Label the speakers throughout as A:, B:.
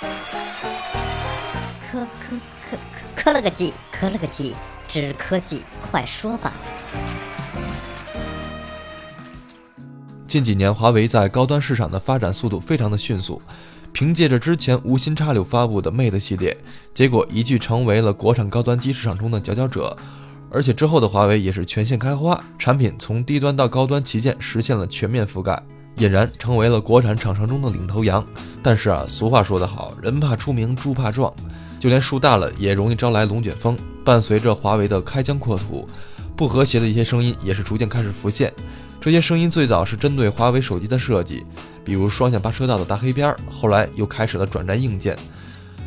A: 科科科科科了个技，科了个技，知科技，快说吧。
B: 近几年，华为在高端市场的发展速度非常的迅速，凭借着之前无心插柳发布的 Mate 系列，结果一举成为了国产高端机市场中的佼佼者。而且之后的华为也是全线开花，产品从低端到高端旗舰实现了全面覆盖，俨然成为了国产厂商中的领头羊。但是啊，俗话说得好，人怕出名猪怕壮，就连树大了也容易招来龙卷风。伴随着华为的开疆扩土，不和谐的一些声音也是逐渐开始浮现。这些声音最早是针对华为手机的设计，比如双向八车道的大黑边，后来又开始了转战硬件。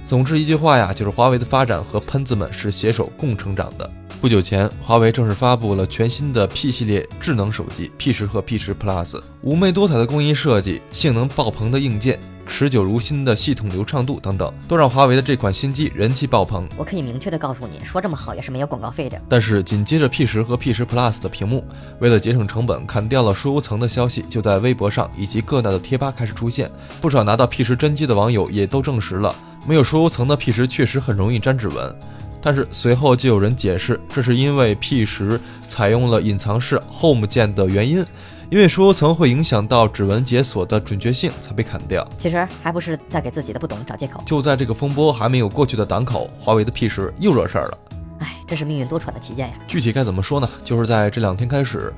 B: 总之一句话呀，就是华为的发展和喷子们是携手共成长的。不久前，华为正式发布了全新的 P 系列智能手机 P 十和 P 十 Plus，妩媚多彩的工艺设计，性能爆棚的硬件，持久如新的系统流畅度等等，都让华为的这款新机人气爆棚。
A: 我可以明确的告诉你，说这么好也是没有广告费的。
B: 但是紧接着 P 十和 P 十 Plus 的屏幕，为了节省成本，砍掉了疏油层的消息，就在微博上以及各大的贴吧开始出现。不少拿到 P 十真机的网友也都证实了，没有输油层的 P 十确实很容易沾指纹。但是随后就有人解释，这是因为 P 十采用了隐藏式 Home 键的原因，因为输入层会影响到指纹解锁的准确性，才被砍掉。
A: 其实还不是在给自己的不懂找借口。
B: 就在这个风波还没有过去的档口，华为的 P 十又惹事儿了。
A: 哎，这是命运多舛的旗舰呀！
B: 具体该怎么说呢？就是在这两天开始，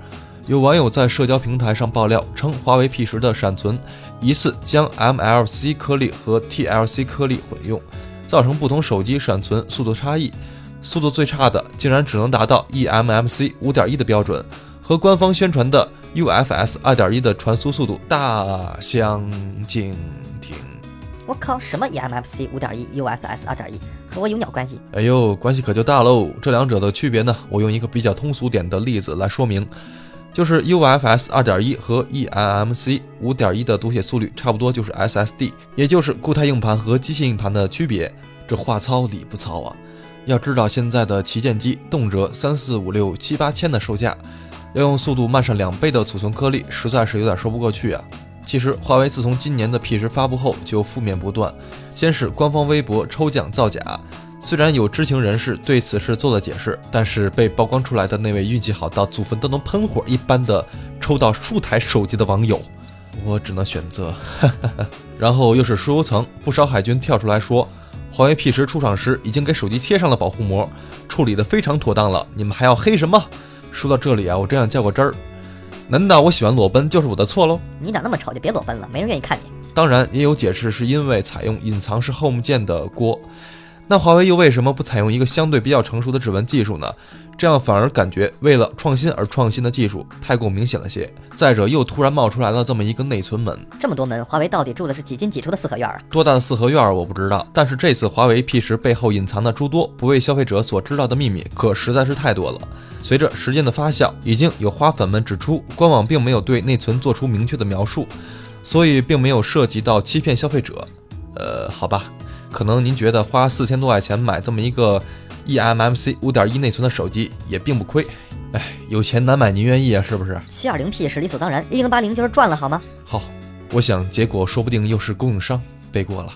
B: 有网友在社交平台上爆料称，华为 P 十的闪存疑似将 MLC 颗粒和 TLC 颗粒混用。造成不同手机闪存速度差异，速度最差的竟然只能达到 eMMC 五点一的标准，和官方宣传的 UFS 二点一的传输速度大相径庭。
A: 我靠，什么 eMMC 五点一，UFS 二点一，和我有鸟关系？
B: 哎呦，关系可就大喽！这两者的区别呢，我用一个比较通俗点的例子来说明，就是 UFS 二点一和 eMMC 五点一的读写速率差不多，就是 SSD，也就是固态硬盘和机械硬盘的区别。这话糙理不糙啊！要知道现在的旗舰机动辄三四五六七八千的售价，要用速度慢上两倍的储存颗粒，实在是有点说不过去啊。其实华为自从今年的 P 十发布后就负面不断，先是官方微博抽奖造假，虽然有知情人士对此事做了解释，但是被曝光出来的那位运气好到祖坟都能喷火一般的抽到数台手机的网友，我只能选择。然后又是疏油层，不少海军跳出来说。华为 P 十出厂时已经给手机贴上了保护膜，处理的非常妥当了。你们还要黑什么？说到这里啊，我真想较个真儿。难道我喜欢裸奔就是我的错喽？
A: 你长那么丑就别裸奔了，没人愿意看你。
B: 当然也有解释是因为采用隐藏式 Home 键的锅。那华为又为什么不采用一个相对比较成熟的指纹技术呢？这样反而感觉为了创新而创新的技术太过明显了些。再者，又突然冒出来了这么一个内存门，
A: 这么多门，华为到底住的是几进几出的四合院啊？
B: 多大的四合院我不知道，但是这次华为 P 十背后隐藏的诸多不为消费者所知道的秘密可实在是太多了。随着时间的发酵，已经有花粉们指出，官网并没有对内存做出明确的描述，所以并没有涉及到欺骗消费者。呃，好吧，可能您觉得花四千多块钱买这么一个。eMMC 五点一内存的手机也并不亏，哎，有钱难买您愿意啊，是不是？
A: 七二零 P 是理所当然，一零八零就是赚了，好吗？
B: 好，我想结果说不定又是供应商背锅了。